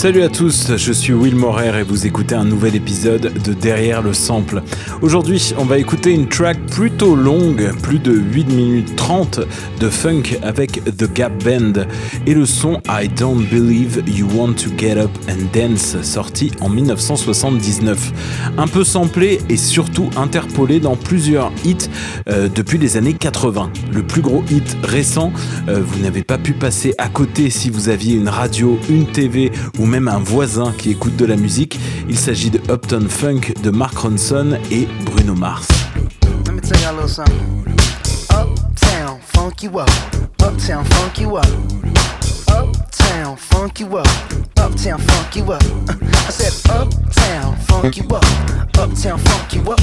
Salut à tous, je suis Will Morer et vous écoutez un nouvel épisode de Derrière le Sample. Aujourd'hui, on va écouter une track plutôt longue, plus de 8 minutes 30 de funk avec The Gap Band et le son I Don't Believe You Want to Get Up and Dance sorti en 1979. Un peu samplé et surtout interpolé dans plusieurs hits euh, depuis les années 80. Le plus gros hit récent, euh, vous n'avez pas pu passer à côté si vous aviez une radio, une TV ou même un voisin qui écoute de la musique. Il s'agit de Uptown Funk de Mark Ronson et Bruno Mars. Let me tell y'all a little something. Uptown, funk you up. Uptown, funk you up. Uptown, funk you up. Uptown, funk you. I said, Uptown, funk you up. Uptown, funk you up.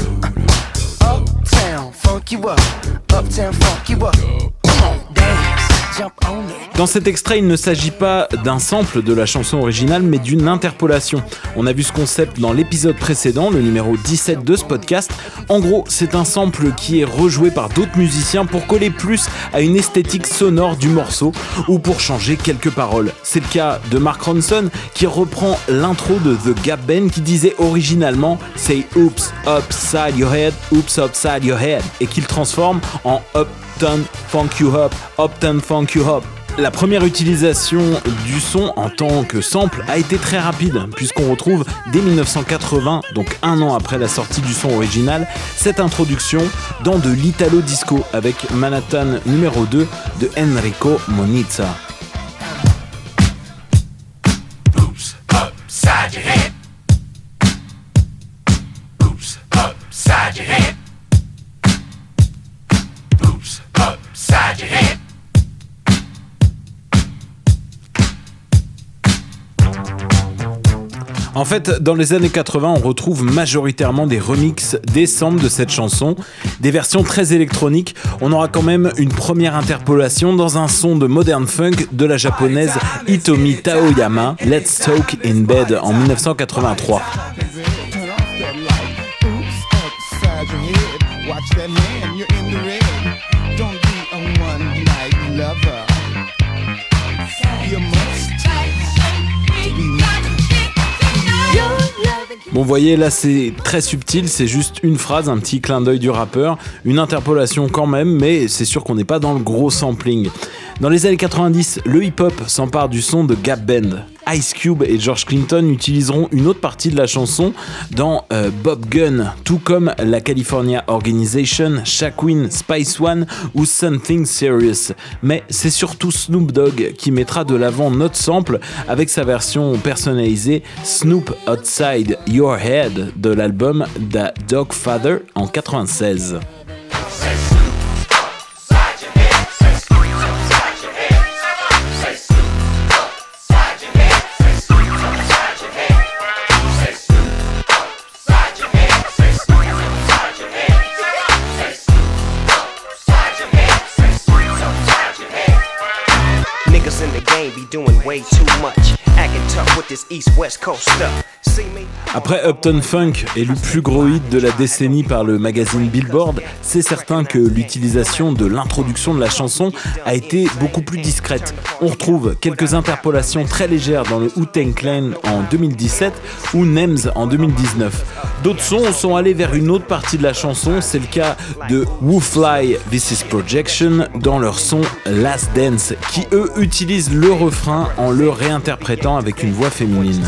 Uptown, funk you up. Uptown, funk you up. Come on, dance. Dans cet extrait, il ne s'agit pas d'un sample de la chanson originale, mais d'une interpolation. On a vu ce concept dans l'épisode précédent, le numéro 17 de ce podcast. En gros, c'est un sample qui est rejoué par d'autres musiciens pour coller plus à une esthétique sonore du morceau ou pour changer quelques paroles. C'est le cas de Mark Ronson qui reprend l'intro de The Gap Band qui disait originalement Say oops upside your head, oops upside your head et qu'il transforme en La première utilisation du son en tant que sample a été très rapide, puisqu'on retrouve dès 1980, donc un an après la sortie du son original, cette introduction dans de l'Italo Disco avec Manhattan numéro 2 de Enrico Monizza. En fait, dans les années 80, on retrouve majoritairement des remixes des de cette chanson, des versions très électroniques. On aura quand même une première interpolation dans un son de modern funk de la japonaise Hitomi Taoyama, Let's Talk in Bed en 1983. Turn off that light. Oops, upside your head. Watch that man, you're Vous voyez, là c'est très subtil, c'est juste une phrase, un petit clin d'œil du rappeur, une interpolation quand même, mais c'est sûr qu'on n'est pas dans le gros sampling. Dans les années 90, le hip-hop s'empare du son de Gap Band. Ice Cube et George Clinton utiliseront une autre partie de la chanson dans euh, Bob Gun, tout comme la California Organization, Shaquin, Spice One ou Something Serious. Mais c'est surtout Snoop Dogg qui mettra de l'avant notre sample avec sa version personnalisée Snoop Outside Your Head de l'album The Dog Father en 96. Doing way too much. Après Upton Funk élu plus gros hit de la décennie par le magazine Billboard, c'est certain que l'utilisation de l'introduction de la chanson a été beaucoup plus discrète. On retrouve quelques interpolations très légères dans le Wu-Tang Clan en 2017 ou Nems en 2019. D'autres sons sont allés vers une autre partie de la chanson, c'est le cas de Woo Fly This Is Projection dans leur son Last Dance, qui eux utilisent le refrain en le réinterprétant avec une voix féminine.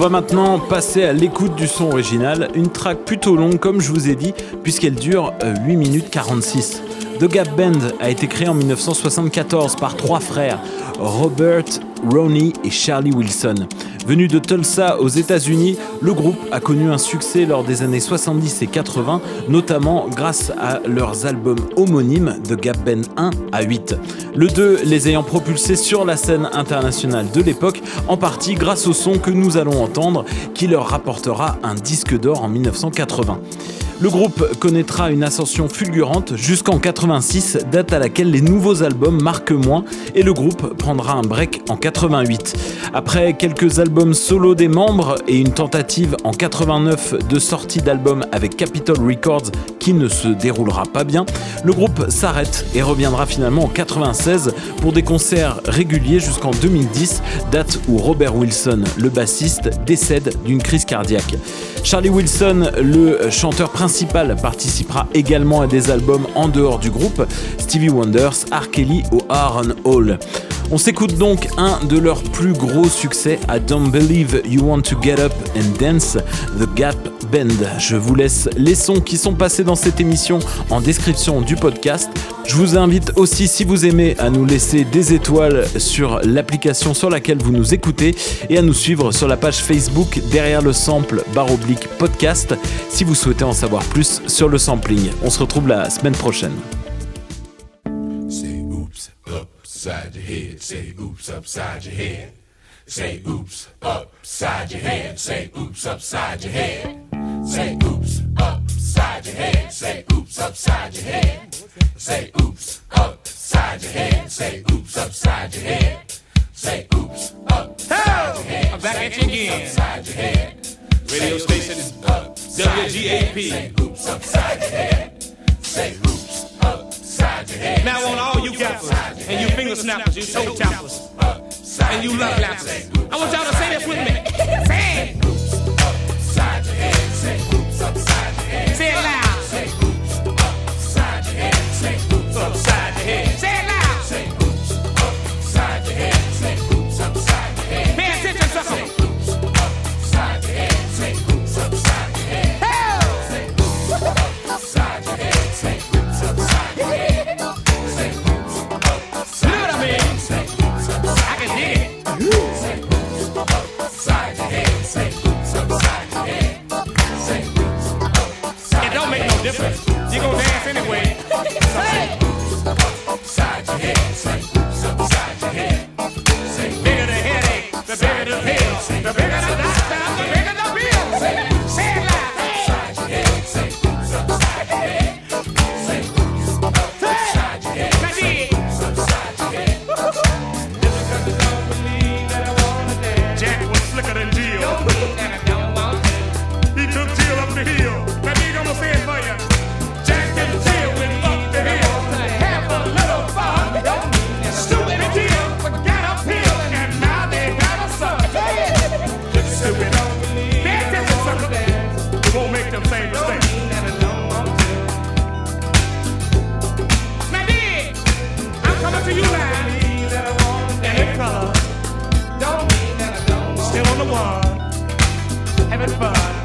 Va maintenant passer à l'écoute du son original, une track plutôt longue comme je vous ai dit, puisqu'elle dure euh, 8 minutes 46. The Gap Band a été créé en 1974 par trois frères, Robert, Ronnie et Charlie Wilson. Venu de Tulsa aux États-Unis, le groupe a connu un succès lors des années 70 et 80, notamment grâce à leurs albums homonymes The Gap Band 1 à 8. Le 2 les ayant propulsés sur la scène internationale de l'époque, en partie grâce au son que nous allons entendre, qui leur rapportera un disque d'or en 1980. Le groupe connaîtra une ascension fulgurante jusqu'en 86, date à laquelle les nouveaux albums marquent moins, et le groupe prendra un break en 88. Après quelques albums solo des membres et une tentative en 89 de sortie d'album avec Capitol Records qui ne se déroulera pas bien, le groupe s'arrête et reviendra finalement en 96 pour des concerts réguliers jusqu'en 2010, date où Robert Wilson, le bassiste, décède d'une crise cardiaque. Charlie Wilson, le chanteur principal, participera également à des albums en dehors du groupe, Stevie Wonders, R. Kelly ou Aaron Hall. On s'écoute donc un de leurs plus gros succès, I Don't Believe You Want to Get Up and Dance, The Gap Band. Je vous laisse les sons qui sont passés dans cette émission en description du podcast. Je vous invite aussi, si vous aimez, à nous laisser des étoiles sur l'application sur laquelle vous nous écoutez et à nous suivre sur la page Facebook derrière le sample barre oblique podcast si vous souhaitez en savoir plus sur le sampling. On se retrouve la semaine prochaine. Upside your head. Say oops upside your head. Say oops upside your head. Say oops upside your head. Say oops trust. One, having fun.